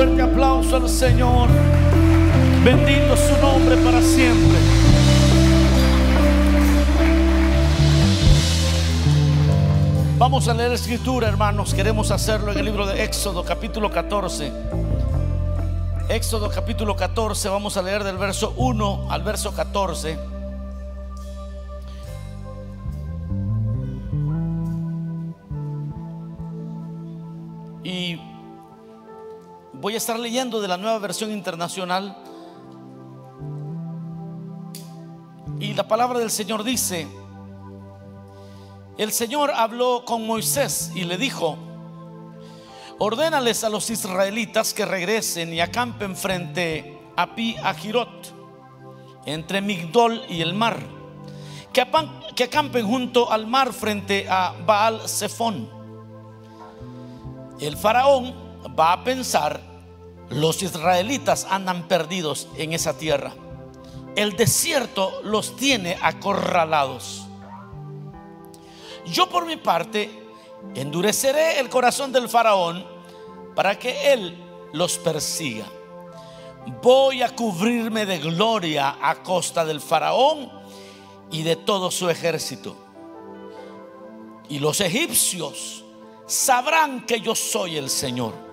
fuerte aplauso al Señor. Bendito su nombre para siempre. Vamos a leer escritura, hermanos. Queremos hacerlo en el libro de Éxodo, capítulo 14. Éxodo, capítulo 14. Vamos a leer del verso 1 al verso 14. Voy a estar leyendo de la nueva versión internacional. Y la palabra del Señor dice, el Señor habló con Moisés y le dijo, ordénales a los israelitas que regresen y acampen frente a Pi Ajirot, entre Migdol y el mar, que, que acampen junto al mar frente a Baal Zephon. El faraón va a pensar, los israelitas andan perdidos en esa tierra. El desierto los tiene acorralados. Yo por mi parte endureceré el corazón del faraón para que él los persiga. Voy a cubrirme de gloria a costa del faraón y de todo su ejército. Y los egipcios sabrán que yo soy el Señor.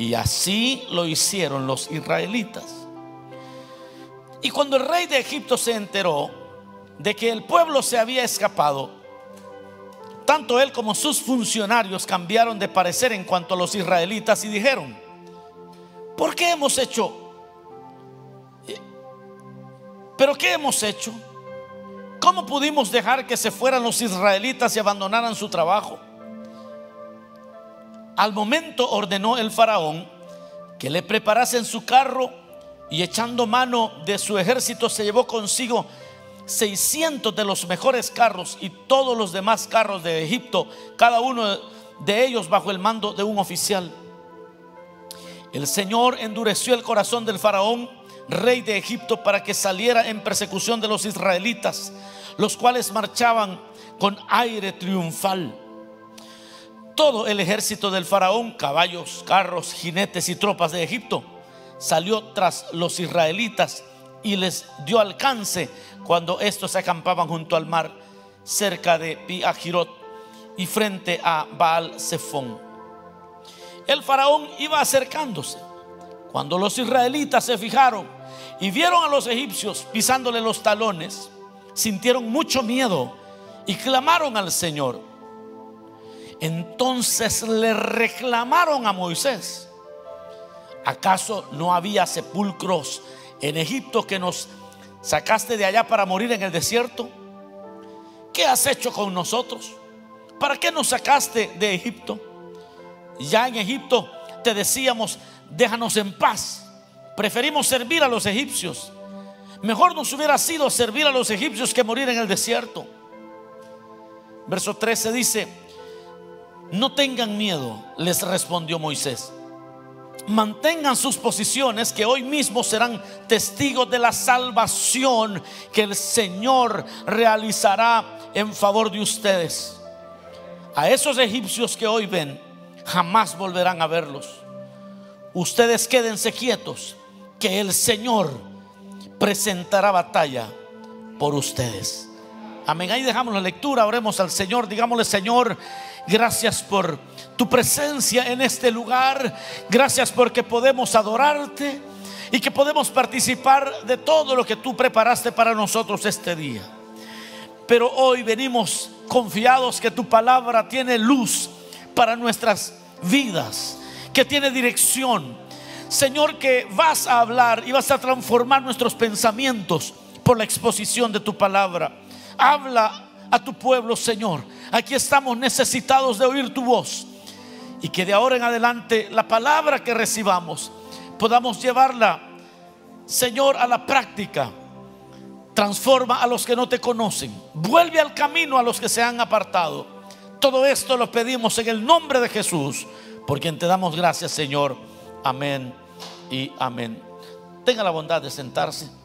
Y así lo hicieron los israelitas. Y cuando el rey de Egipto se enteró de que el pueblo se había escapado, tanto él como sus funcionarios cambiaron de parecer en cuanto a los israelitas y dijeron, ¿por qué hemos hecho? ¿Pero qué hemos hecho? ¿Cómo pudimos dejar que se fueran los israelitas y abandonaran su trabajo? Al momento ordenó el faraón que le preparasen su carro y echando mano de su ejército se llevó consigo 600 de los mejores carros y todos los demás carros de Egipto, cada uno de ellos bajo el mando de un oficial. El Señor endureció el corazón del faraón, rey de Egipto, para que saliera en persecución de los israelitas, los cuales marchaban con aire triunfal. Todo el ejército del faraón, caballos, carros, jinetes y tropas de Egipto, salió tras los israelitas y les dio alcance cuando estos acampaban junto al mar cerca de Piajirot y frente a Baal Zephon. El faraón iba acercándose. Cuando los israelitas se fijaron y vieron a los egipcios pisándole los talones, sintieron mucho miedo y clamaron al Señor. Entonces le reclamaron a Moisés, ¿acaso no había sepulcros en Egipto que nos sacaste de allá para morir en el desierto? ¿Qué has hecho con nosotros? ¿Para qué nos sacaste de Egipto? Ya en Egipto te decíamos, déjanos en paz. Preferimos servir a los egipcios. Mejor nos hubiera sido servir a los egipcios que morir en el desierto. Verso 13 dice, no tengan miedo, les respondió Moisés mantengan sus posiciones que hoy mismo serán testigos de la salvación que el Señor realizará en favor de ustedes. A esos egipcios que hoy ven, jamás volverán a verlos. Ustedes quédense quietos, que el Señor presentará batalla por ustedes. Amén. Ahí dejamos la lectura, oremos al Señor, digámosle Señor, gracias por tu presencia en este lugar. Gracias porque podemos adorarte y que podemos participar de todo lo que tú preparaste para nosotros este día. Pero hoy venimos confiados que tu palabra tiene luz para nuestras vidas, que tiene dirección. Señor, que vas a hablar y vas a transformar nuestros pensamientos por la exposición de tu palabra. Habla a tu pueblo, Señor. Aquí estamos necesitados de oír tu voz y que de ahora en adelante la palabra que recibamos podamos llevarla, Señor, a la práctica. Transforma a los que no te conocen. Vuelve al camino a los que se han apartado. Todo esto lo pedimos en el nombre de Jesús, por quien te damos gracias, Señor. Amén y amén. Tenga la bondad de sentarse.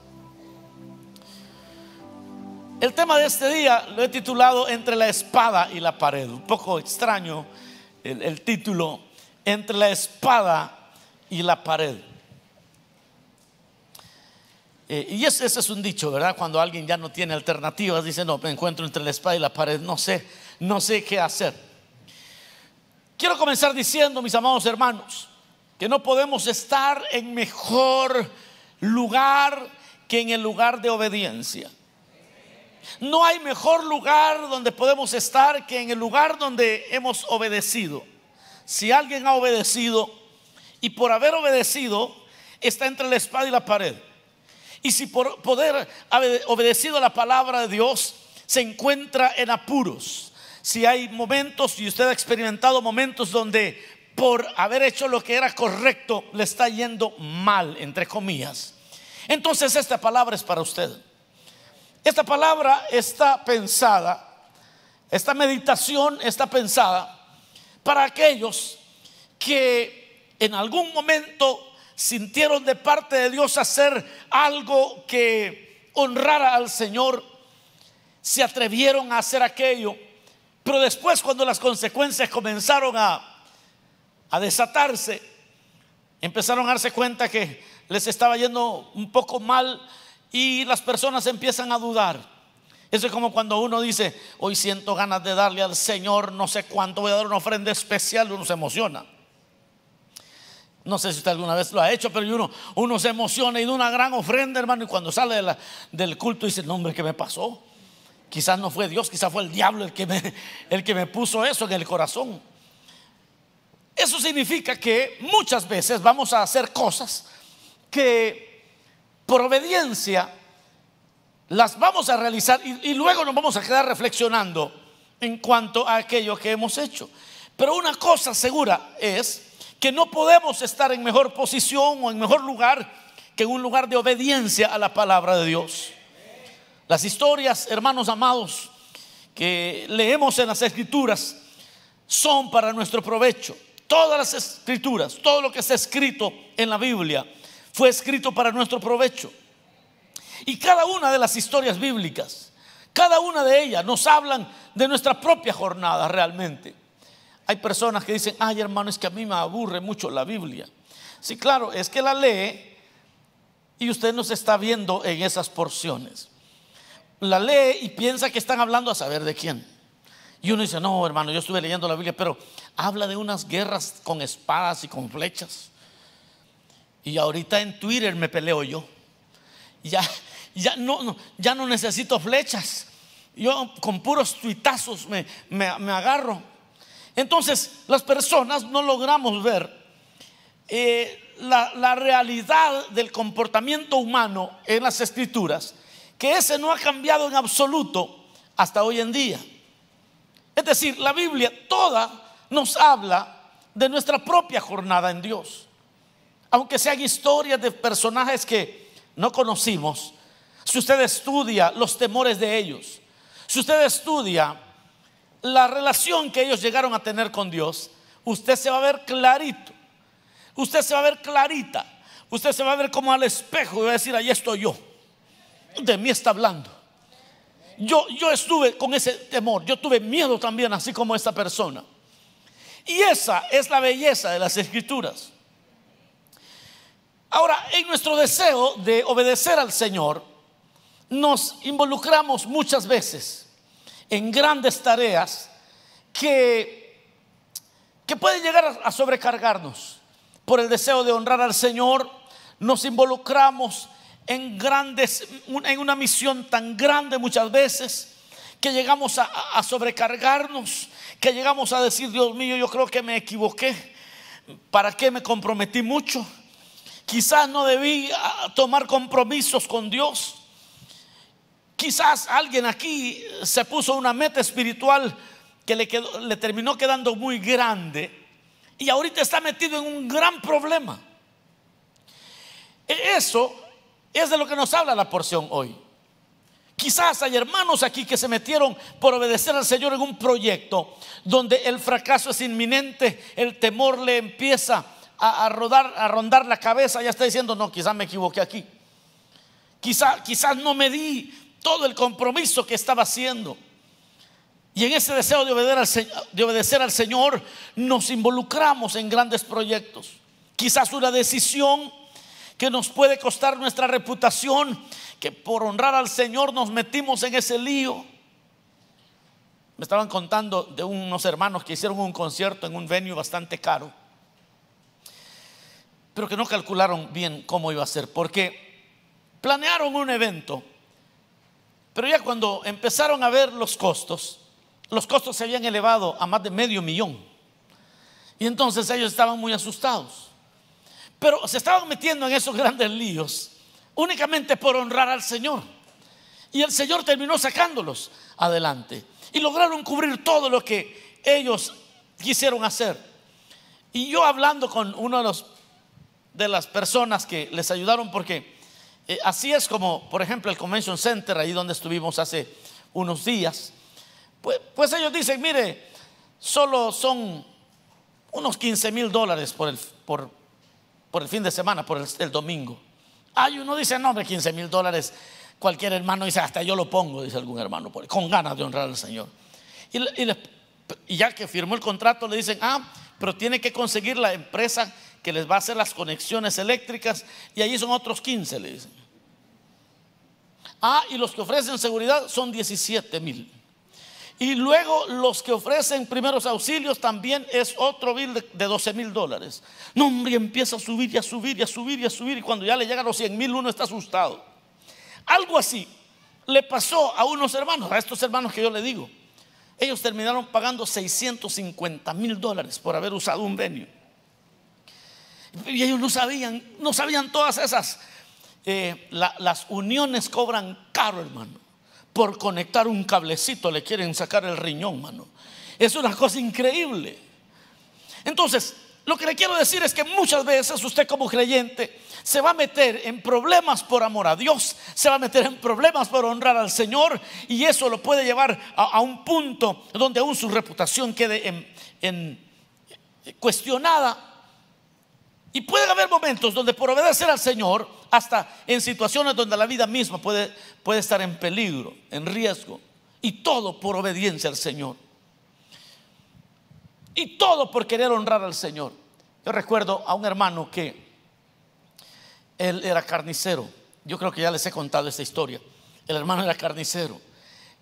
El tema de este día lo he titulado Entre la espada y la pared. Un poco extraño el, título entre la espada y la pared. Eh, y ese, ese, es un dicho, ¿verdad? Cuando alguien ya no tiene alternativas, dice, no, me encuentro entre la espada y la pared, no sé, no sé qué hacer. Quiero comenzar diciendo, mis amados hermanos, que no podemos estar en mejor lugar que en el lugar de obediencia. No hay mejor lugar donde podemos estar que en el lugar donde hemos obedecido. Si alguien ha obedecido y por haber obedecido está entre la espada y la pared. Y si por poder haber obedecido la palabra de Dios se encuentra en apuros. Si hay momentos y usted ha experimentado momentos donde por haber hecho lo que era correcto le está yendo mal, entre comillas. Entonces esta palabra es para usted. Esta palabra está pensada, esta meditación está pensada para aquellos que en algún momento sintieron de parte de Dios hacer algo que honrara al Señor, se atrevieron a hacer aquello, pero después cuando las consecuencias comenzaron a, a desatarse, empezaron a darse cuenta que les estaba yendo un poco mal y las personas empiezan a dudar. Eso es como cuando uno dice, hoy siento ganas de darle al Señor no sé cuánto, voy a dar una ofrenda especial, uno se emociona. No sé si usted alguna vez lo ha hecho, pero uno, uno se emociona y da una gran ofrenda, hermano, y cuando sale del culto dice, no, hombre, ¿qué me pasó? Quizás no fue Dios, quizás fue el diablo el que, el que me puso eso en el corazón. Eso significa que muchas veces vamos a hacer cosas que por obediencia, las vamos a realizar y, luego nos vamos a quedar reflexionando en cuanto a aquello que hemos hecho. Pero una cosa segura es que no podemos estar en mejor posición o en mejor lugar que en un lugar de obediencia a la palabra de Dios. Las historias, hermanos amados, que leemos en las escrituras son para nuestro provecho. Todas las escrituras, todo lo que está escrito en la Biblia fue escrito para nuestro provecho. Y cada una de las historias bíblicas, cada una de ellas nos hablan de nuestra propia jornada realmente. Hay personas que dicen, ay hermano, es que a mí me aburre mucho la Biblia. Sí, claro, es que la lee y usted no se está viendo en esas porciones. La lee y piensa que están hablando a saber de quién. Y uno dice, no, hermano, yo estuve leyendo la Biblia, pero habla de unas guerras con espadas y con flechas. Y ahorita en Twitter me peleo yo. Ya, ya, no, ya no necesito flechas. Yo con puros tuitazos me, me, agarro. Entonces las personas no logramos ver eh, la, la realidad del comportamiento humano en las escrituras, que ese no ha cambiado en absoluto hasta hoy en día. Es decir, la Biblia toda nos habla de nuestra propia jornada en Dios aunque sean historias de personajes que no conocimos, si usted estudia los temores de ellos, si usted estudia la relación que ellos llegaron a tener con Dios, usted se va a ver clarito, usted se va a ver clarita, usted se va a ver como al espejo y va a decir, ahí estoy yo, de mí está hablando. Yo, yo estuve con ese temor, yo tuve miedo también, así como esta persona. Y esa es la belleza de las escrituras. Ahora, en nuestro deseo de obedecer al Señor, nos involucramos muchas veces en grandes tareas que, que pueden llegar a sobrecargarnos. Por el deseo de honrar al Señor, nos involucramos en grandes, en una misión tan grande muchas veces que llegamos a, a, sobrecargarnos, que llegamos a decir, Dios mío, yo creo que me equivoqué, ¿para qué me comprometí mucho? Quizás no debí ah, tomar compromisos con Dios. Quizás alguien aquí se puso una meta espiritual que le, le terminó quedando muy grande y ahorita está metido en un gran problema. E, eso es de lo que nos habla la porción hoy. Quizás hay hermanos aquí que se metieron por obedecer al Señor en un proyecto donde el fracaso es inminente, el temor le empieza a, rodar, a rondar la cabeza, ya está diciendo, no, quizás me equivoqué aquí. Quizás, quizás no me di todo el compromiso que estaba haciendo. Y en ese deseo de obedecer, al, de obedecer al Señor nos involucramos en grandes proyectos. Quizás una decisión que nos puede costar nuestra reputación, que por honrar al Señor nos metimos en ese lío. Me estaban contando de unos hermanos que hicieron un concierto en un venue bastante caro, pero que no calcularon bien cómo iba a ser, porque planearon un evento, pero ya cuando empezaron a ver los costos, los costos se habían elevado a más de medio millón. Y entonces ellos estaban muy asustados. Pero se estaban metiendo en esos grandes líos únicamente por honrar al Señor. Y el Señor terminó sacándolos adelante. Y lograron cubrir todo lo que ellos quisieron hacer. Y yo hablando con uno de, los, de las personas que les ayudaron, porque eh, así es como, por ejemplo, el Convention Center, ahí donde estuvimos hace unos días, pues, pues ellos dicen, mire, solo son unos 15 mil dólares por el, por, por el fin de semana, por el, domingo. Hay uno dice, no, hombre, 15 mil dólares. Cualquier hermano dice, hasta yo lo pongo, dice algún hermano, con ganas de honrar al Señor. Y, ya que firmó el contrato, le dicen, ah, pero tiene que conseguir la empresa que les va a hacer las conexiones eléctricas y allí son otros 15, le dicen. Ah, y los que ofrecen seguridad son 17 mil. Y luego los que ofrecen primeros auxilios también es otro bill de, 12 mil dólares. No, hombre, empieza a subir y a subir y a subir y a subir. Y cuando ya le llegan los 100 mil, uno está asustado. Algo así le pasó a unos hermanos, a estos hermanos que yo le digo. Ellos terminaron pagando 650 mil dólares por haber usado un venue. Y ellos no sabían, no sabían todas esas. Eh, las uniones cobran caro, hermano por conectar un cablecito le quieren sacar el riñón, mano. Es una cosa increíble. Entonces, lo que le quiero decir es que muchas veces usted como creyente se va a meter en problemas por amor a Dios, se va a meter en problemas por honrar al Señor y eso lo puede llevar a, un punto donde aún su reputación quede en, cuestionada y puede haber momentos donde por obedecer al Señor, hasta en situaciones donde la vida misma puede, puede estar en peligro, en riesgo, y todo por obediencia al Señor. Y todo por querer honrar al Señor. Yo recuerdo a un hermano que él era carnicero. Yo creo que ya les he contado esta historia. El hermano era carnicero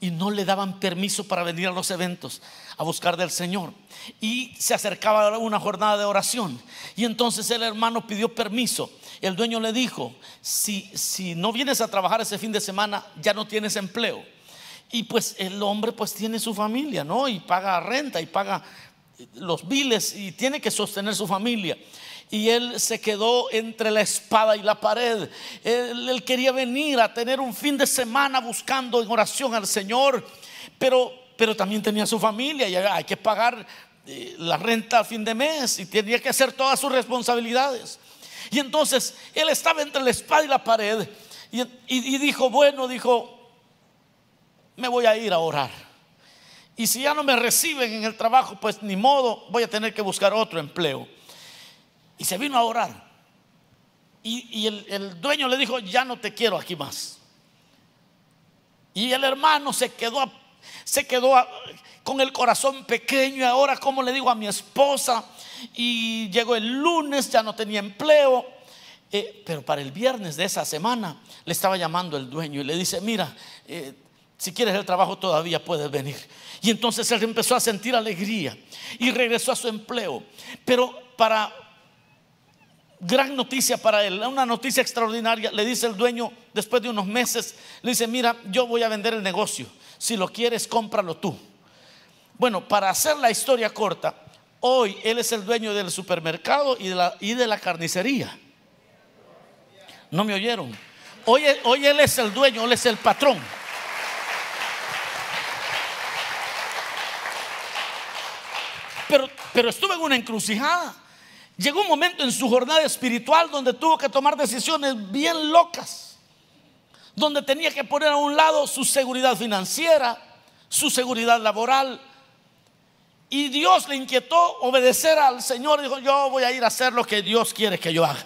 y no le daban permiso para venir a los eventos a buscar del Señor. Y se acercaba una jornada de oración. Y entonces el hermano pidió permiso. El dueño le dijo, si, si no vienes a trabajar ese fin de semana, ya no tienes empleo. Y pues el hombre pues tiene su familia, ¿no? Y paga renta y paga los biles y tiene que sostener su familia y él se quedó entre la espada y la pared. Él, quería venir a tener un fin de semana buscando en oración al Señor, pero, pero también tenía su familia y hay que pagar eh, la renta a fin de mes y tenía que hacer todas sus responsabilidades. Y entonces él estaba entre la espada y la pared y, y dijo, bueno, dijo, me voy a ir a orar. Y si ya no me reciben en el trabajo, pues ni modo, voy a tener que buscar otro empleo. Y se vino a orar. Y, el, dueño le dijo, ya no te quiero aquí más. Y el hermano se quedó, se quedó con el corazón pequeño. Y ahora, ¿cómo le digo a mi esposa? Y llegó el lunes, ya no tenía empleo. Eh, pero para el viernes de esa semana le estaba llamando el dueño y le dice, mira, eh, si quieres el trabajo todavía puedes venir. Y entonces él empezó a sentir alegría y regresó a su empleo. Pero para gran noticia para él, una noticia extraordinaria. Le dice el dueño, después de unos meses, le dice, mira, yo voy a vender el negocio. Si lo quieres, cómpralo tú. Bueno, para hacer la historia corta, hoy él es el dueño del supermercado y de la, y de la carnicería. ¿No me oyeron? Hoy, hoy él es el dueño, él es el patrón. Pero, pero estuve en una encrucijada. Llegó un momento en su jornada espiritual donde tuvo que tomar decisiones bien locas, donde tenía que poner a un lado su seguridad financiera, su seguridad laboral. Y Dios le inquietó obedecer al Señor. Dijo, yo voy a ir a hacer lo que Dios quiere que yo haga.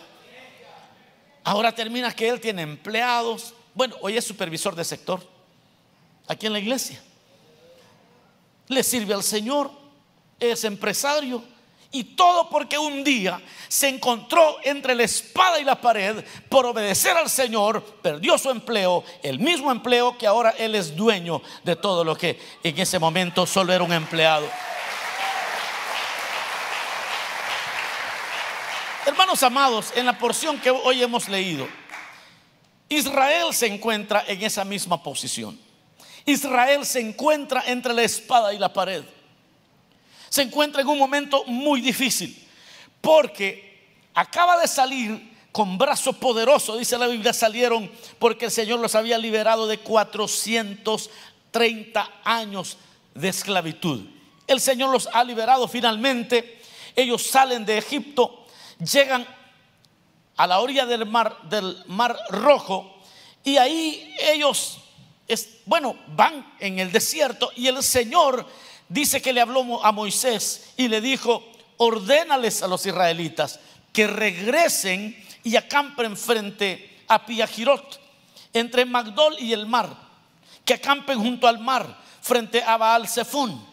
Ahora termina que él tiene empleados. Bueno, hoy es supervisor de sector aquí en la iglesia. Le sirve al Señor, es empresario Y todo porque un día se encontró entre la espada y la pared por obedecer al Señor, perdió su empleo, el mismo empleo que ahora él es dueño de todo lo que en ese momento solo era un empleado. Hermanos amados, en la porción que hoy hemos leído, Israel se encuentra en esa misma posición. Israel se encuentra entre la espada y la pared se encuentra en un momento muy difícil, porque acaba de salir con brazo poderoso, dice la Biblia, salieron porque el Señor los había liberado de 430 años de esclavitud. El Señor los ha liberado finalmente, ellos salen de Egipto, llegan a la orilla del mar, del mar rojo, y ahí ellos, bueno, van en el desierto y el Señor dice que le habló a Moisés y le dijo, ordénales a los israelitas que regresen y acampen frente a Piajirot, entre Magdol y el mar, que acampen junto al mar, frente a Baal Zephon.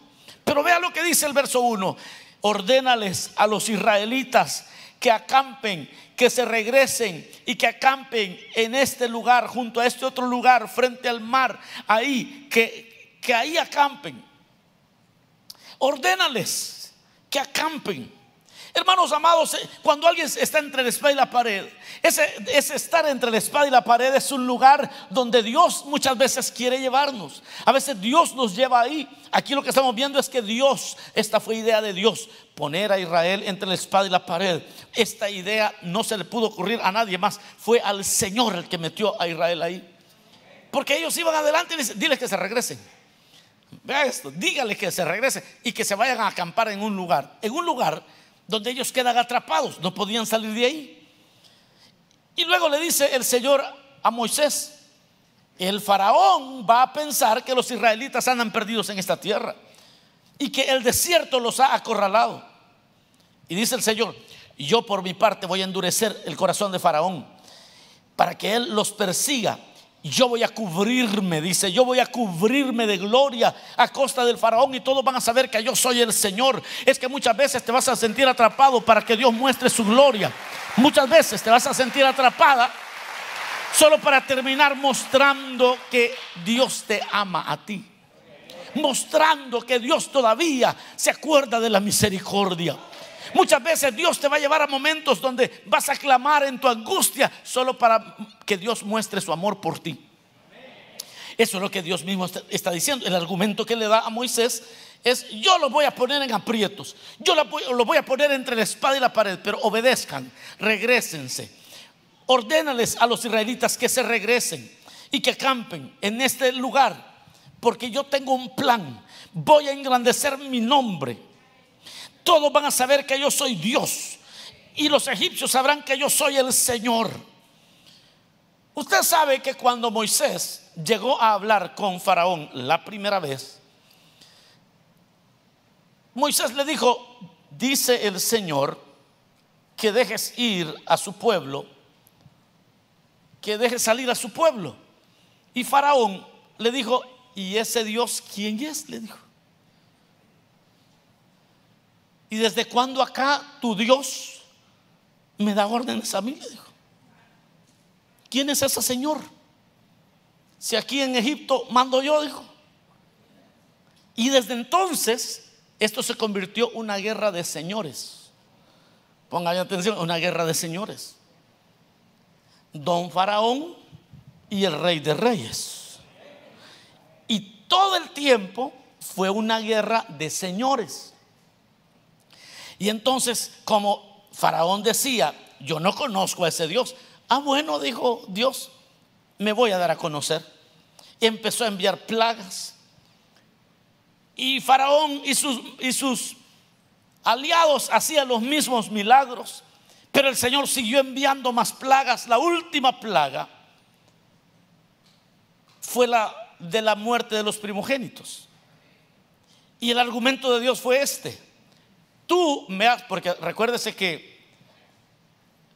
Pero vea lo que dice el verso 1, ordénales a los israelitas que acampen, que se regresen y que acampen en este lugar, junto a este otro lugar, frente al mar, ahí, que, que ahí acampen ordénales que acampen. Hermanos amados, eh, cuando alguien está entre la espada y la pared, ese, estar entre la espada y la pared es un lugar donde Dios muchas veces quiere llevarnos. A veces Dios nos lleva ahí. Aquí lo que estamos viendo es que Dios, esta fue idea de Dios, poner a Israel entre la espada y la pared. Esta idea no se le pudo ocurrir a nadie más. Fue al Señor el que metió a Israel ahí. Porque ellos iban adelante y diles que se regresen. Vea esto, dígale que se regrese y que se vayan a acampar en un lugar, en un lugar donde ellos quedan atrapados, no podían salir de ahí. Y luego le dice el Señor a Moisés, el faraón va a pensar que los israelitas andan perdidos en esta tierra y que el desierto los ha acorralado. Y dice el Señor, yo por mi parte voy a endurecer el corazón de faraón para que él los persiga yo voy a cubrirme, dice, yo voy a cubrirme de gloria a costa del faraón y todos van a saber que yo soy el Señor. Es que muchas veces te vas a sentir atrapado para que Dios muestre su gloria. Muchas veces te vas a sentir atrapada solo para terminar mostrando que Dios te ama a ti. Mostrando que Dios todavía se acuerda de la misericordia. Muchas veces Dios te va a llevar a momentos donde vas a clamar en tu angustia solo para que Dios muestre su amor por ti. Eso es lo que Dios mismo está diciendo. El argumento que le da a Moisés es, yo lo voy a poner en aprietos, yo lo voy a poner entre la espada y la pared, pero obedezcan, regresense. Ordénales a los israelitas que se regresen y que campen en este lugar, porque yo tengo un plan. Voy a engrandecer mi nombre todos van a saber que yo soy Dios. Y los egipcios sabrán que yo soy el Señor. Usted sabe que cuando Moisés llegó a hablar con Faraón la primera vez, Moisés le dijo, dice el Señor, que dejes ir a su pueblo, que dejes salir a su pueblo. Y Faraón le dijo, ¿y ese Dios quién es? Le dijo. ¿Y desde cuándo acá tu Dios me da órdenes a mí? Le dijo. ¿Quién es ese Señor? Si aquí en Egipto mando yo, dijo. Y desde entonces esto se convirtió en una guerra de señores. Pongan atención, una guerra de señores. Don Faraón y el rey de reyes. Y todo el tiempo fue una guerra de señores. Y entonces, como Faraón decía, yo no conozco a ese Dios. Ah, bueno, dijo Dios, me voy a dar a conocer. Y empezó a enviar plagas. Y Faraón y sus, y sus aliados hacían los mismos milagros. Pero el Señor siguió enviando más plagas. La última plaga fue la de la muerte de los primogénitos. Y el argumento de Dios fue este. Tú me has, porque recuérdese que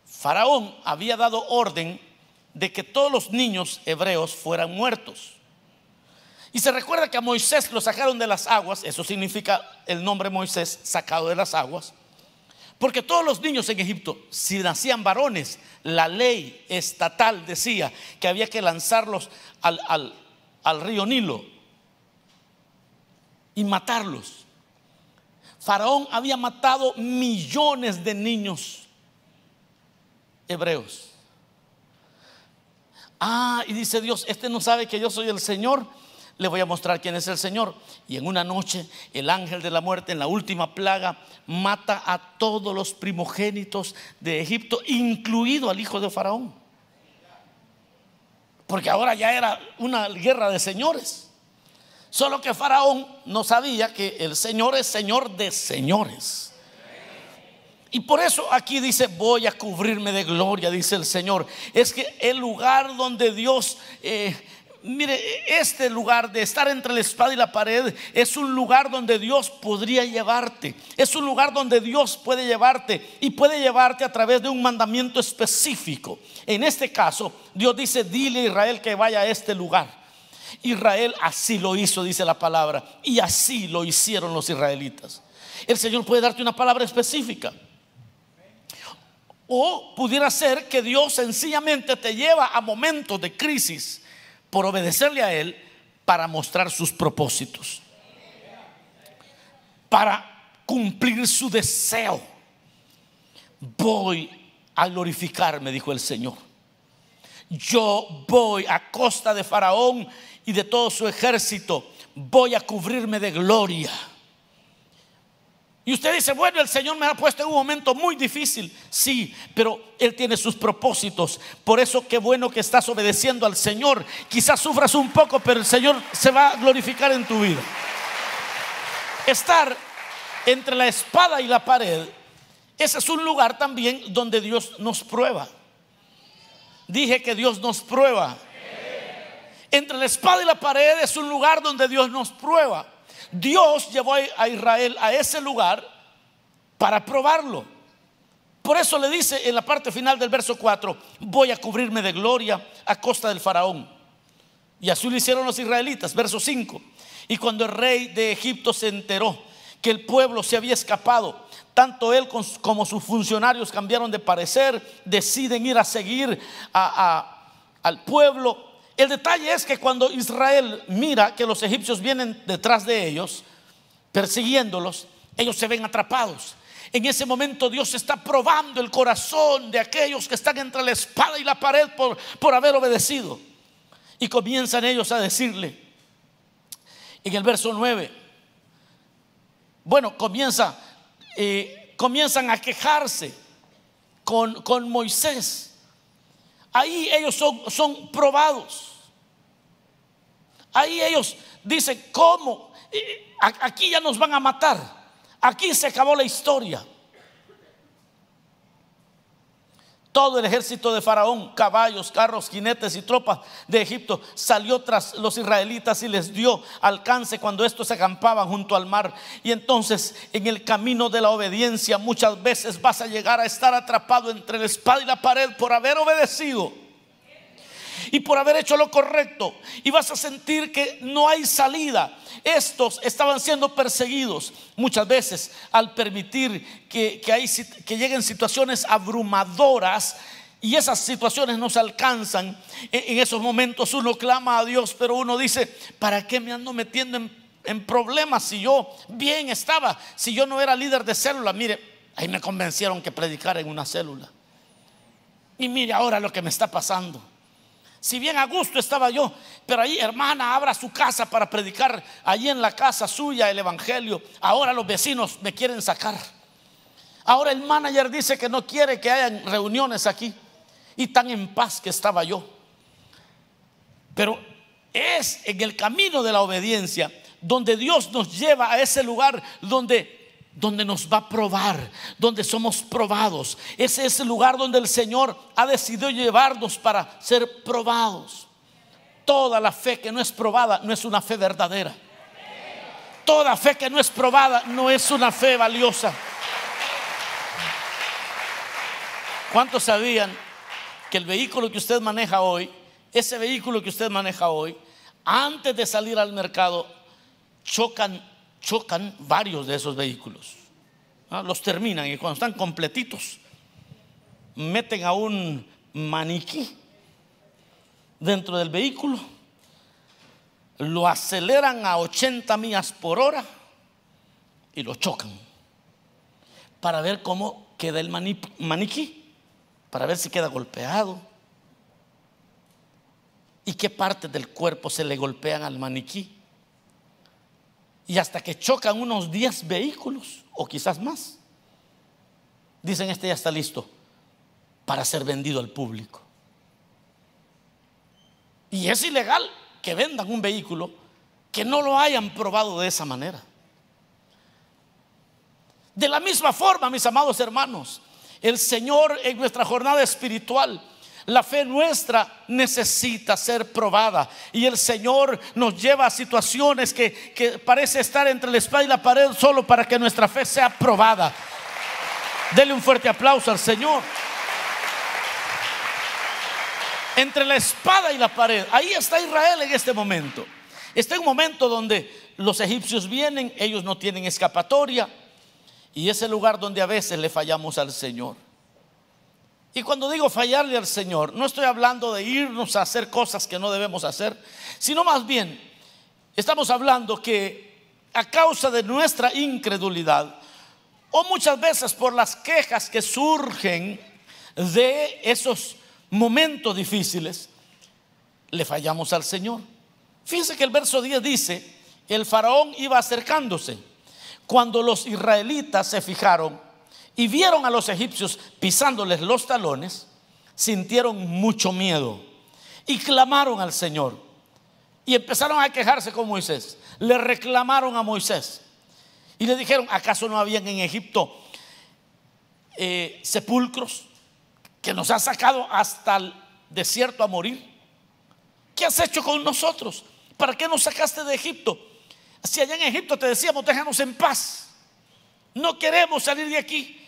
Faraón había dado orden de que todos los niños hebreos fueran muertos. Y se recuerda que a Moisés lo sacaron de las aguas, eso significa el nombre Moisés, sacado de las aguas. Porque todos los niños en Egipto, si nacían varones, la ley estatal decía que había que lanzarlos al, al río Nilo y matarlos. Faraón había matado millones de niños hebreos. Ah, y dice Dios, este no sabe que yo soy el Señor le voy a mostrar quién es el Señor. Y en una noche el ángel de la muerte, en la última plaga, mata a todos los primogénitos de Egipto, incluido al hijo de Faraón. Porque ahora ya era una guerra de señores. Solo que Faraón no sabía que el Señor es Señor de señores. Y por eso aquí dice, voy a cubrirme de gloria, dice el Señor. Es que el lugar donde Dios... Eh, Mire, este lugar de estar entre la espada y la pared es un lugar donde Dios podría llevarte. Es un lugar donde Dios puede llevarte y puede llevarte a través de un mandamiento específico. En este caso, Dios dice, dile a Israel que vaya a este lugar. Israel así lo hizo, dice la palabra. Y así lo hicieron los israelitas. El Señor puede darte una palabra específica. O pudiera ser que Dios sencillamente te lleva a momentos de crisis por obedecerle a Él para mostrar sus propósitos, para cumplir su deseo. Voy a glorificarme, dijo el Señor. Yo voy a costa de Faraón y de todo su ejército, voy a cubrirme de gloria. Y usted dice, bueno, el Señor me ha puesto en un momento muy difícil. Sí, pero Él tiene sus propósitos. Por eso qué bueno que estás obedeciendo al Señor. Quizás sufras un poco, pero el Señor se va a glorificar en tu vida. Estar entre la espada y la pared, ese es un lugar también donde Dios nos prueba. Dije que Dios nos prueba. Entre la espada y la pared es un lugar donde Dios nos prueba. Dios llevó a Israel a ese lugar para probarlo. Por eso le dice en la parte final del verso 4, voy a cubrirme de gloria a costa del faraón. Y así lo hicieron los israelitas, verso 5. Y cuando el rey de Egipto se enteró que el pueblo se había escapado, tanto él como sus funcionarios cambiaron de parecer, deciden ir a seguir al pueblo el detalle es que cuando Israel mira que los egipcios vienen detrás de ellos, persiguiéndolos, ellos se ven atrapados. En ese momento Dios está probando el corazón de aquellos que están entre la espada y la pared por, por haber obedecido. Y comienzan ellos a decirle, en el verso 9, bueno, comienza, eh, comienzan a quejarse con, con Moisés. Ahí ellos son, son probados. Ahí ellos dicen, ¿cómo? Eh, aquí ya nos van a matar. Aquí se acabó la historia. Todo el ejército de Faraón, caballos, carros, jinetes y tropas de Egipto salió tras los israelitas y les dio alcance cuando estos acampaban junto al mar. Y entonces en el camino de la obediencia muchas veces vas a llegar a estar atrapado entre la espada y la pared por haber obedecido y por haber hecho lo correcto. Y vas a sentir que no hay salida. Estos estaban siendo perseguidos muchas veces al permitir que, que lleguen situaciones abrumadoras. Y esas situaciones nos alcanzan. En, esos momentos uno clama a Dios, pero uno dice, ¿para qué me ando metiendo en, en problemas si yo bien estaba? Si yo no era líder de célula, mire, ahí me convencieron que predicara en una célula. Y mire ahora lo que me está pasando. Si bien a gusto estaba yo, pero ahí, hermana, abra su casa para predicar allí en la casa suya el evangelio. Ahora los vecinos me quieren sacar. Ahora el manager dice que no quiere que haya reuniones aquí. Y tan en paz que estaba yo. Pero es en el camino de la obediencia donde Dios nos lleva a ese lugar donde donde nos va a probar, donde somos probados. Ese es el lugar donde el Señor ha decidido llevarnos para ser probados. Toda la fe que no es probada no es una fe verdadera. Toda fe que no es probada no es una fe valiosa. ¿Cuántos sabían que el vehículo que usted maneja hoy, ese vehículo que usted maneja hoy, antes de salir al mercado, chocan chocan varios de esos vehículos. los terminan y cuando están completitos, meten a un maniquí dentro del vehículo, lo aceleran a 80 millas por hora y lo chocan para ver cómo queda el maniquí, para ver si queda golpeado y qué partes del cuerpo se le golpean al maniquí. Y hasta que chocan unos 10 vehículos o quizás más. Dicen, este ya está listo para ser vendido al público. Y es ilegal que vendan un vehículo que no lo hayan probado de esa manera. De la misma forma, mis amados hermanos, el Señor en nuestra jornada espiritual, la fe nuestra necesita ser probada. Y el Señor nos lleva a situaciones que, que parece estar entre la espada y la pared solo para que nuestra fe sea probada. Dele un fuerte aplauso al Señor entre la espada y la pared. Ahí está Israel en este momento. Está en un momento donde los egipcios vienen, ellos no tienen escapatoria. Y es el lugar donde a veces le fallamos al Señor. Y cuando digo fallarle al Señor, no estoy hablando de irnos a hacer cosas que no debemos hacer, sino más bien estamos hablando que a causa de nuestra incredulidad, o muchas veces por las quejas que surgen de esos momentos difíciles, le fallamos al Señor. Fíjense que el verso 10 dice, el faraón iba acercándose. Cuando los israelitas se fijaron y vieron a los egipcios pisándoles los talones, sintieron mucho miedo y clamaron al Señor. Y empezaron a quejarse con Moisés. Le reclamaron a Moisés. Y le dijeron, ¿acaso no habían en Egipto eh, sepulcros? que nos ha sacado hasta el desierto a morir. ¿Qué has hecho con nosotros? ¿Para qué nos sacaste de Egipto? Si allá en Egipto te decíamos, déjanos en paz. No queremos salir de aquí.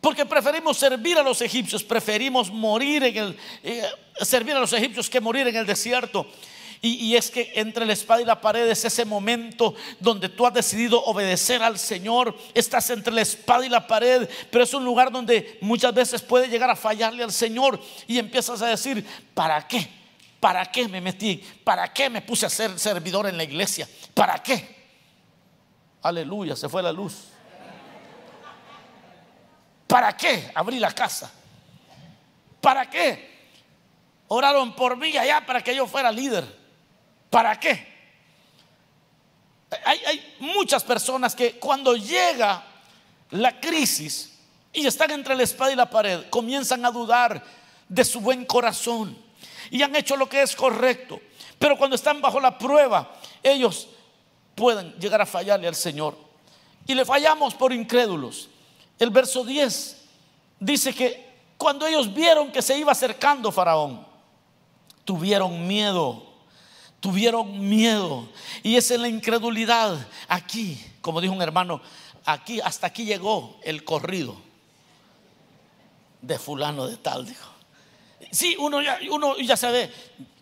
Porque preferimos servir a los egipcios, preferimos morir en el, eh, servir a los egipcios que morir en el desierto. Y, es que entre la espada y la pared es ese momento donde tú has decidido obedecer al Señor. Estás entre la espada y la pared, pero es un lugar donde muchas veces puede llegar a fallarle al Señor y empiezas a decir, ¿para qué? ¿Para qué me metí? ¿Para qué me puse a ser servidor en la iglesia? ¿Para qué? Aleluya, se fue la luz. ¿Para qué abrí la casa? ¿Para qué? Oraron por mí allá para que yo fuera líder. ¿Para qué? Hay, muchas personas que cuando llega la crisis y están entre la espada y la pared, comienzan a dudar de su buen corazón y han hecho lo que es correcto. Pero cuando están bajo la prueba, ellos pueden llegar a fallarle al Señor. Y le fallamos por incrédulos. El verso 10 dice que cuando ellos vieron que se iba acercando Faraón, tuvieron miedo tuvieron miedo. Y es en la incredulidad. Aquí, como dijo un hermano, aquí, hasta aquí llegó el corrido de fulano de tal, dijo. Sí, uno ya, uno ya se ve,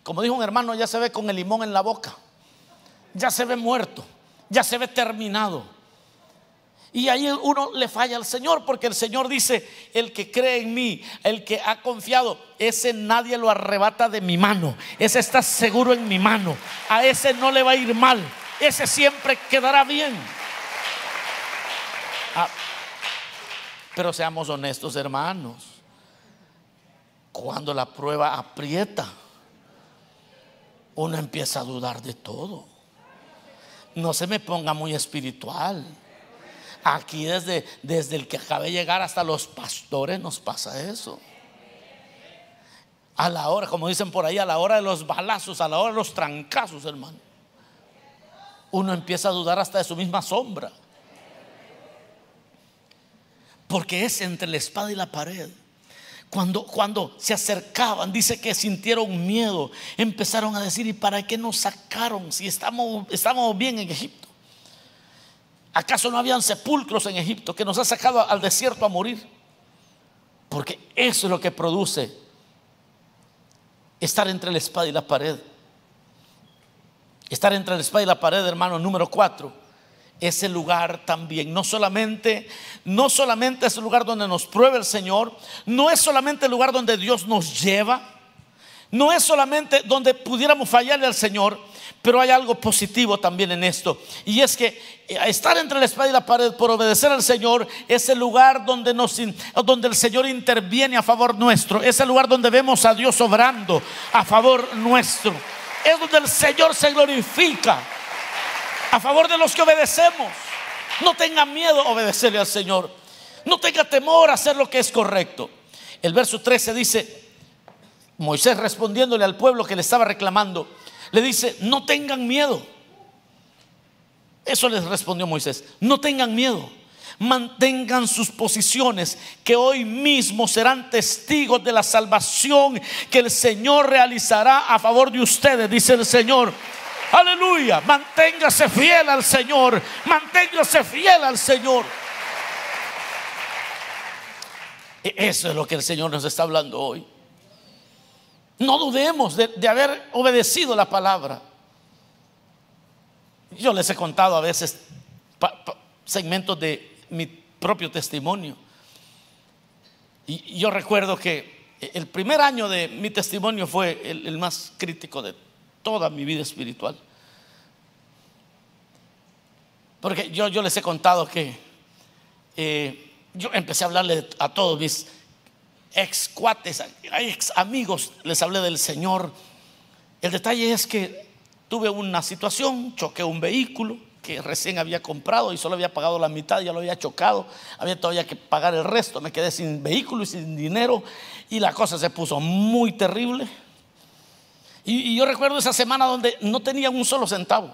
como dijo un hermano, ya se ve con el limón en la boca. Ya se ve muerto, ya se ve terminado. Y ahí uno le falla al Señor porque el Señor dice, el que cree en mí, el que ha confiado, ese nadie lo arrebata de mi mano. Ese está seguro en mi mano. A ese no le va a ir mal. Ese siempre quedará bien. Ah, pero seamos honestos, hermanos. Cuando la prueba aprieta, uno empieza a dudar de todo. No se me ponga muy espiritual. Aquí desde, desde el que acaba de llegar hasta los pastores nos pasa eso. A la hora, como dicen por ahí, a la hora de los balazos, a la hora de los trancazos, hermano. Uno empieza a dudar hasta de su misma sombra. Porque es entre la espada y la pared. Cuando, cuando se acercaban, dice que sintieron miedo, empezaron a decir, ¿y para qué nos sacaron si estamos, estamos bien en Egipto? ¿Acaso no habían sepulcros en Egipto que nos ha sacado al desierto a morir? Porque eso es lo que produce estar entre la espada y la pared. Estar entre la espada y la pared, hermano, número cuatro, ese lugar también. No solamente, no solamente es el lugar donde nos prueba el Señor, no es solamente el lugar donde Dios nos lleva, no es solamente donde pudiéramos fallarle al Señor, pero hay algo positivo también en esto. Y es que eh, estar entre la espada y la pared por obedecer al Señor es el lugar donde, donde el Señor interviene a favor nuestro. Es el lugar donde vemos a Dios obrando a favor nuestro. Es donde el Señor se glorifica a favor de los que obedecemos. No tenga miedo a obedecerle al Señor. No tenga temor a hacer lo que es correcto. El verso 13 dice, Moisés respondiéndole al pueblo que le estaba reclamando, le dice, no tengan miedo. Eso les respondió Moisés, no tengan miedo. Mantengan sus posiciones, que hoy mismo serán testigos de la salvación que el Señor realizará a favor de ustedes, dice el Señor. Aleluya. Manténgase fiel al Señor. Manténgase fiel al Señor. E-, eso es lo que el Señor nos está hablando hoy. No dudemos de, haber obedecido la palabra. Yo les he contado a veces segmentos de mi propio testimonio. Y yo recuerdo que el primer año de mi testimonio fue el, más crítico de toda mi vida espiritual. Porque yo, yo les he contado que eh, yo empecé a hablarle a todos mis ex cuates, ex amigos, les hablé del Señor. El detalle es que tuve una situación, choqué un vehículo que recién había comprado y solo había pagado la mitad, ya lo había chocado, había todavía que pagar el resto, me quedé sin vehículo y sin dinero y la cosa se puso muy terrible. Y, yo recuerdo esa semana donde no tenía un solo centavo.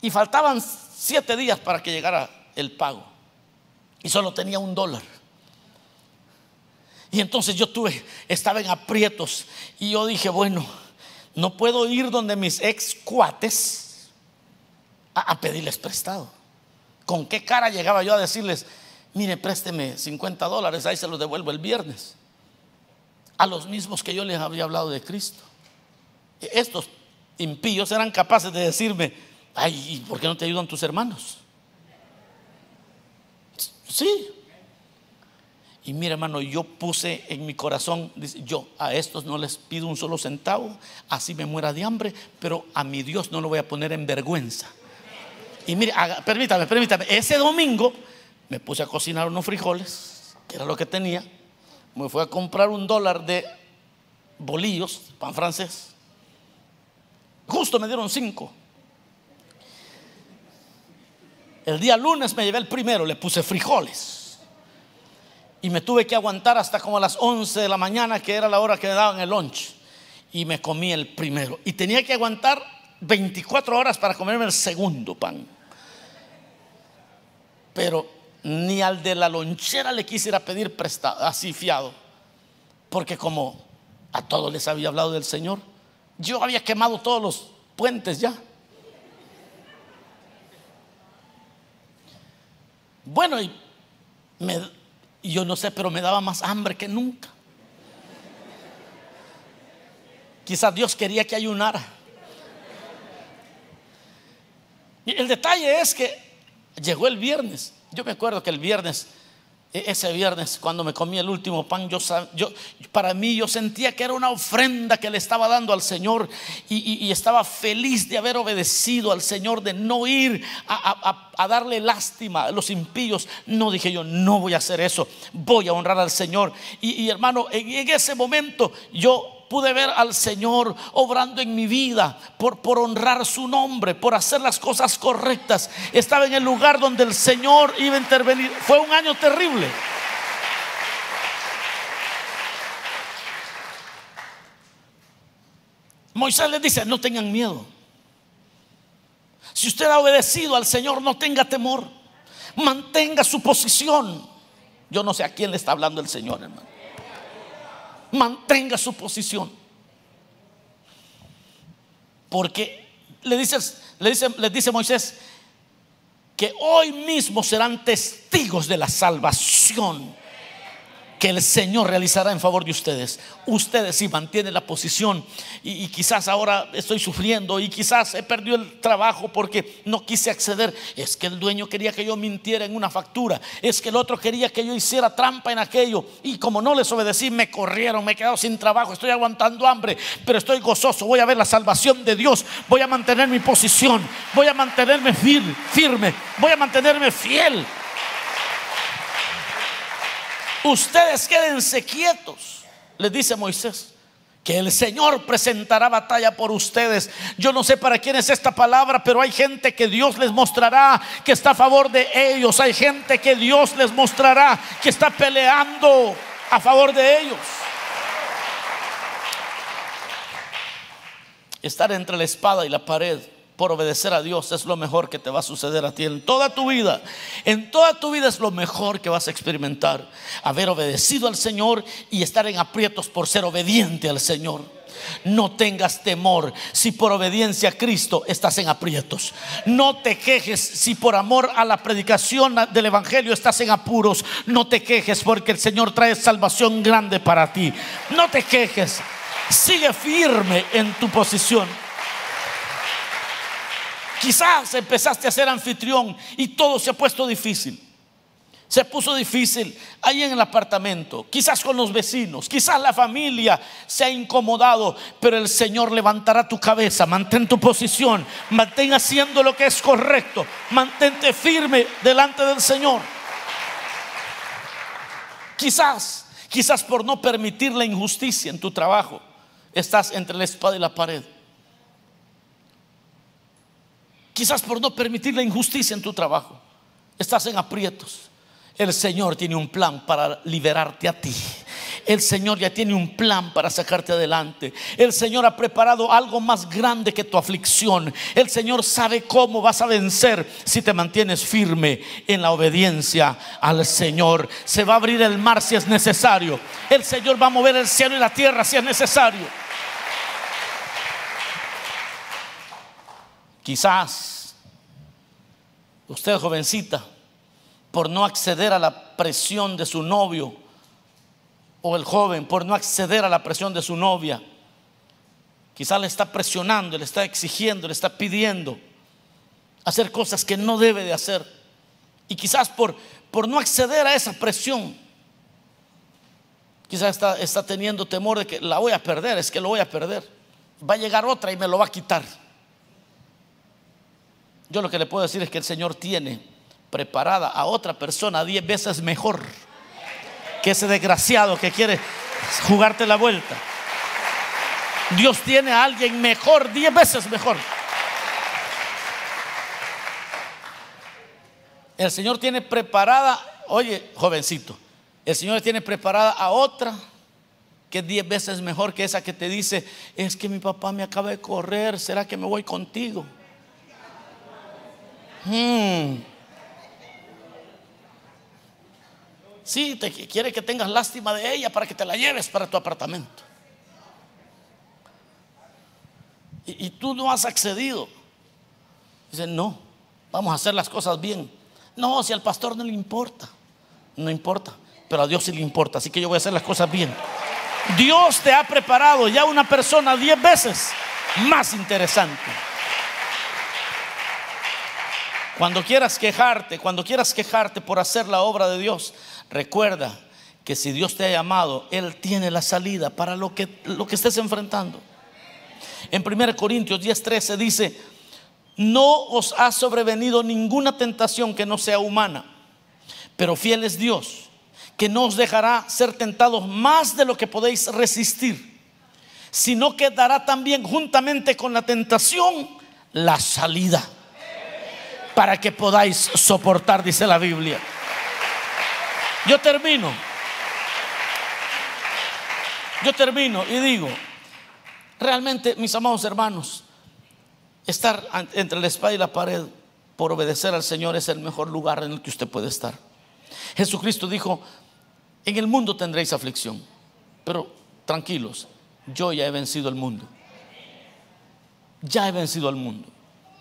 Y faltaban siete días para que llegara el pago. Y solo tenía un dólar. Y entonces yo tuve, estaba en aprietos. Y yo dije, bueno, no puedo ir donde mis ex cuates a, a pedirles prestado. ¿Con qué cara llegaba yo a decirles, mire, présteme 50 dólares, ahí se los devuelvo el viernes? A los mismos que yo les había hablado de Cristo estos impíos eran capaces de decirme, ay, ¿por qué no te ayudan tus hermanos? Sí. Y mira, hermano, yo puse en mi corazón, yo a estos no les pido un solo centavo, así me muera de hambre, pero a mi Dios no lo voy a poner en vergüenza. Y mire, permítame, permítame, ese domingo me puse a cocinar unos frijoles, que era lo que tenía, me fui a comprar un dólar de bolillos, pan francés, Justo me dieron cinco. El día lunes me llevé el primero, le puse frijoles. Y me tuve que aguantar hasta como a las 11 de la mañana, que era la hora que me daban el lunch. Y me comí el primero. Y tenía que aguantar 24 horas para comerme el segundo pan. Pero ni al de la lonchera le quisiera pedir prestado, así fiado. Porque como a todos les había hablado del Señor, yo había quemado todos los puentes ya. Bueno, y yo no sé, pero me daba más hambre que nunca. Quizás Dios quería que ayunara. Y el detalle es que llegó el viernes. Yo me acuerdo que el viernes ese viernes cuando me comí el último pan, yo, para mí yo sentía que era una ofrenda que le estaba dando al Señor y, estaba feliz de haber obedecido al Señor, de no ir a, darle lástima a los impíos. No dije yo, no voy a hacer eso, voy a honrar al Señor. Y, hermano, en ese momento yo pude ver al Señor obrando en mi vida por, por honrar su nombre, por hacer las cosas correctas. Estaba en el lugar donde el Señor iba a intervenir. Fue un año terrible. Moisés les dice, no tengan miedo. Si usted ha obedecido al Señor, no tenga temor. Mantenga su posición. Yo no sé a quién le está hablando el Señor, hermano mantenga su posición. Porque le dice, le dice, dice Moisés que hoy mismo serán testigos de la salvación que el Señor realizará en favor de ustedes. Ustedes si mantienen la posición y, y, quizás ahora estoy sufriendo y quizás he perdido el trabajo porque no quise acceder. Es que el dueño quería que yo mintiera en una factura. Es que el otro quería que yo hiciera trampa en aquello. Y como no les obedecí, me corrieron, me he quedado sin trabajo, estoy aguantando hambre, pero estoy gozoso. Voy a ver la salvación de Dios. Voy a mantener mi posición. Voy a mantenerme firme. Voy a mantenerme fiel. Ustedes quédense quietos, les dice Moisés. Que el Señor presentará batalla por ustedes. Yo no sé para quién es esta palabra, pero hay gente que Dios les mostrará que está a favor de ellos. Hay gente que Dios les mostrará que está peleando a favor de ellos. Estar entre la espada y la pared por obedecer a Dios es lo mejor que te va a suceder a ti en toda tu vida. En toda tu vida es lo mejor que vas a experimentar. Haber obedecido al Señor y estar en aprietos por ser obediente al Señor. No tengas temor si por obediencia a Cristo estás en aprietos. No te quejes si por amor a la predicación del Evangelio estás en apuros. No te quejes porque el Señor trae salvación grande para ti. No te quejes. Sigue firme en tu posición. Quizás empezaste a ser anfitrión y todo se ha puesto difícil. Se puso difícil ahí en el apartamento, quizás con los vecinos, quizás la familia se ha incomodado, pero el Señor levantará tu cabeza, mantén tu posición, mantén haciendo lo que es correcto, mantente firme delante del Señor. Quizás, quizás por no permitir la injusticia en tu trabajo, estás entre la espada y la pared. Quizás por no permitir la injusticia en tu trabajo. Estás en aprietos. El Señor tiene un plan para liberarte a ti. El Señor ya tiene un plan para sacarte adelante. El Señor ha preparado algo más grande que tu aflicción. El Señor sabe cómo vas a vencer si te mantienes firme en la obediencia al Señor. Se va a abrir el mar si es necesario. El Señor va a mover el cielo y la tierra si es necesario. Quizás usted jovencita, por no acceder a la presión de su novio, o el joven, por no acceder a la presión de su novia, quizás le está presionando, le está exigiendo, le está pidiendo hacer cosas que no debe de hacer. Y quizás por, por no acceder a esa presión, quizás está, está teniendo temor de que la voy a perder, es que lo voy a perder. Va a llegar otra y me lo va a quitar. Yo lo que le puedo decir es que el Señor tiene preparada a otra persona diez veces mejor que ese desgraciado que quiere jugarte la vuelta. Dios tiene a alguien mejor, diez veces mejor. El Señor tiene preparada, oye, jovencito, el Señor tiene preparada a otra que es diez veces mejor que esa que te dice, es que mi papá me acaba de correr, ¿será que me voy contigo? Hmm. Sí, te quiere que tengas lástima de ella para que te la lleves para tu apartamento. Y, y tú no has accedido. Dice, no, vamos a hacer las cosas bien. No, si al pastor no le importa, no importa, pero a Dios sí le importa, así que yo voy a hacer las cosas bien. Dios te ha preparado ya una persona diez veces más interesante. Cuando quieras quejarte, cuando quieras quejarte por hacer la obra de Dios, recuerda que si Dios te ha llamado, Él tiene la salida para lo que, lo que estés enfrentando. En 1 Corintios 10:13 dice, no os ha sobrevenido ninguna tentación que no sea humana, pero fiel es Dios, que no os dejará ser tentados más de lo que podéis resistir, sino que dará también juntamente con la tentación la salida para que podáis soportar, dice la Biblia. Yo termino. Yo termino y digo, realmente, mis amados hermanos, estar entre la espada y la pared por obedecer al Señor es el mejor lugar en el que usted puede estar. Jesucristo dijo, en el mundo tendréis aflicción, pero tranquilos, yo ya he vencido el mundo. Ya he vencido al mundo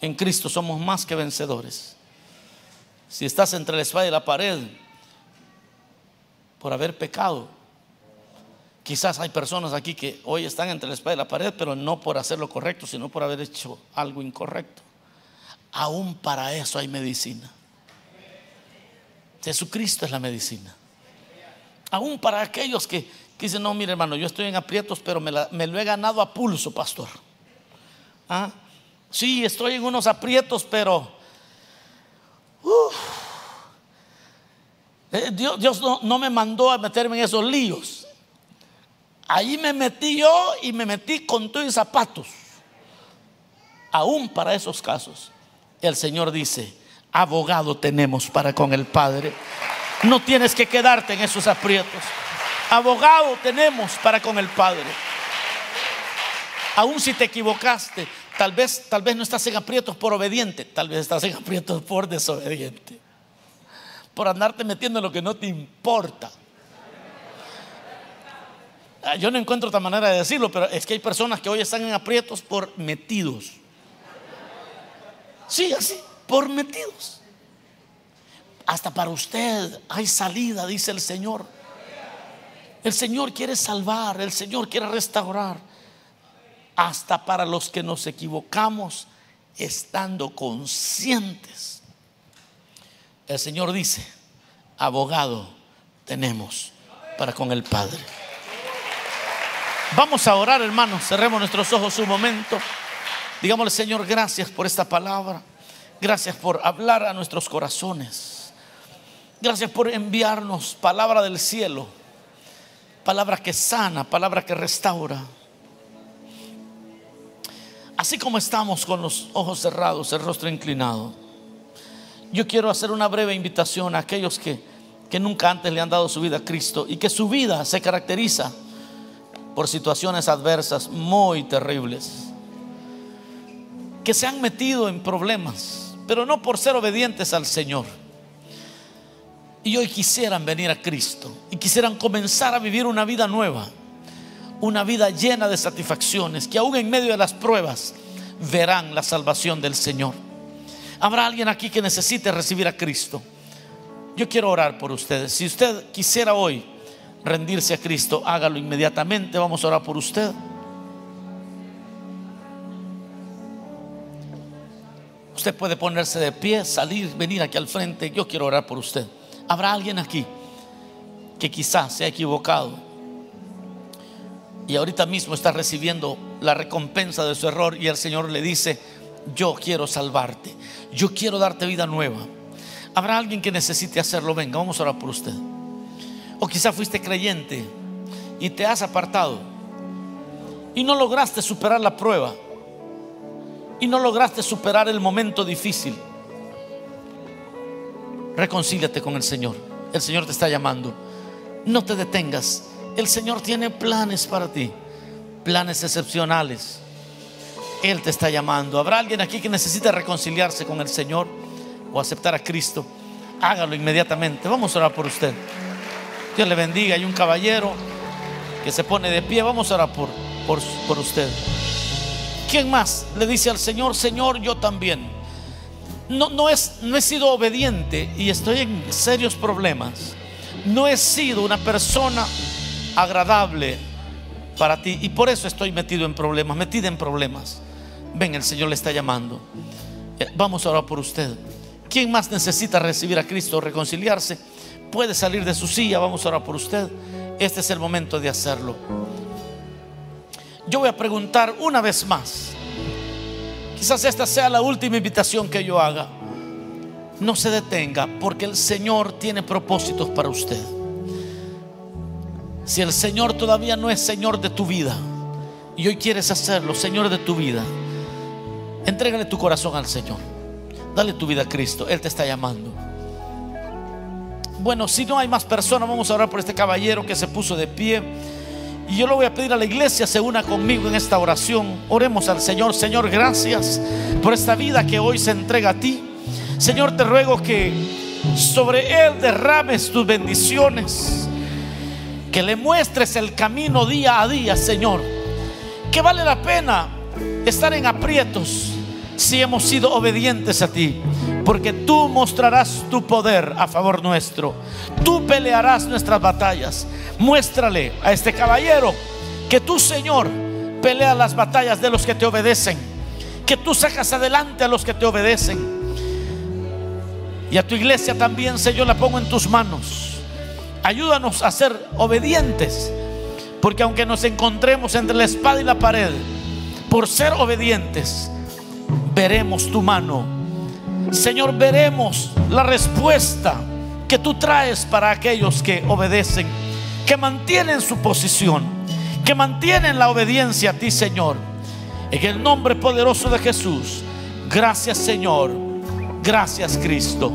en Cristo somos más que vencedores. Si estás entre la espada y la pared, por haber pecado. Quizás hay personas aquí que hoy están entre la espada y la pared, pero no por hacer lo correcto, sino por haber hecho algo incorrecto. Aún para eso hay medicina. Jesucristo es la medicina. Aún para aquellos que, dicen, no, mire hermano, yo estoy en aprietos, pero me, lo he ganado a pulso, pastor. ¿Ah? Sí, estoy en unos aprietos, pero... Eh, Dios, no, me mandó a meterme en esos líos. Ahí me metí yo y me metí con tus zapatos. Aún para esos casos, el Señor dice, abogado tenemos para con el Padre. No tienes que quedarte en esos aprietos. Abogado tenemos para con el Padre. Aún si te equivocaste, tal vez, tal vez no estás en aprietos por obediente, tal vez estás en aprietos por desobediente. Por andarte metiendo en lo que no te importa. Ah, yo no encuentro otra manera de decirlo, pero es que hay personas que hoy están en aprietos por metidos. Sí, así por metidos. Hasta para usted hay salida, dice el Señor. El Señor quiere salvar, el Señor quiere restaurar. Hasta para los que nos equivocamos estando conscientes. El Señor dice, abogado tenemos para con el Padre. Vamos a orar, hermanos. Cerremos nuestros ojos un momento. Digámosle, Señor, gracias por esta palabra. Gracias por hablar a nuestros corazones. Gracias por enviarnos palabra del cielo. Palabra que sana, palabra que restaura. Así como estamos con los ojos cerrados, el rostro inclinado, yo quiero hacer una breve invitación a aquellos que, que nunca antes le han dado su vida a Cristo y que su vida se caracteriza por situaciones adversas muy terribles, que se han metido en problemas pero no por ser obedientes al Señor. Y hoy quisieran venir a Cristo y quisieran comenzar a vivir una vida nueva, una vida llena de satisfacciones, que aún en medio de las pruebas verán la salvación del Señor. Habrá alguien aquí que necesite recibir a Cristo. Yo quiero orar por ustedes. Si usted quisiera hoy rendirse a Cristo, hágalo inmediatamente. Vamos a orar por usted. Usted puede ponerse de pie, salir, venir aquí al frente. Yo quiero orar por usted. Habrá alguien aquí que quizás se ha equivocado y ahorita mismo está recibiendo la recompensa de su error y el Señor le dice, yo quiero salvarte, yo quiero darte vida nueva. Habrá alguien que necesite hacerlo, venga, vamos a orar por usted. O quizás fuiste creyente y te has apartado y no lograste superar la prueba y no lograste superar el momento difícil, reconcíliate con el Señor. El Señor te está llamando. No te detengas. El Señor tiene planes para ti, planes excepcionales. Él te está llamando. ¿Habrá alguien aquí que necesite reconciliarse con el Señor o aceptar a Cristo? Hágalo inmediatamente. Vamos a orar por usted. Dios le bendiga. Hay un caballero que se pone de pie. Vamos a orar por, por, por usted. ¿Quién más le dice al Señor, Señor, yo también? No, no, es, no he sido obediente y estoy en serios problemas. No he sido una persona agradable para ti y por eso estoy metido en problemas, metida en problemas. Ven, el Señor le está llamando. Eh, vamos a orar por usted. ¿Quién más necesita recibir a Cristo, reconciliarse? Puede salir de su silla, vamos a orar por usted. Este es el momento de hacerlo. Yo voy a preguntar una vez más. Quizás esta sea la última invitación que yo haga. No se detenga porque el Señor tiene propósitos para usted. Si el Señor todavía no es Señor de tu vida y hoy quieres hacerlo, Señor de tu vida, entrégale tu corazón al Señor. Dale tu vida a Cristo. Él te está llamando. Bueno, si no hay más personas, vamos a orar por este caballero que se puso de pie. Y yo le voy a pedir a la iglesia se una conmigo en esta oración. Oremos al Señor. Señor, gracias por esta vida que hoy se entrega a ti. Señor, te ruego que sobre él derrames tus bendiciones. Que le muestres el camino día a día, Señor. Que vale la pena estar en aprietos si hemos sido obedientes a ti. Porque tú mostrarás tu poder a favor nuestro. Tú pelearás nuestras batallas. Muéstrale a este caballero que tú, Señor, peleas las batallas de los que te obedecen. Que tú sacas adelante a los que te obedecen. Y a tu iglesia también, Señor, la pongo en tus manos. Ayúdanos a ser obedientes. Porque aunque nos encontremos entre la espada y la pared, por ser obedientes, veremos tu mano. Señor, veremos la respuesta que tú traes para aquellos que obedecen, que mantienen su posición, que mantienen la obediencia a ti, Señor. En el nombre poderoso de Jesús. Gracias, Señor. Gracias, Cristo.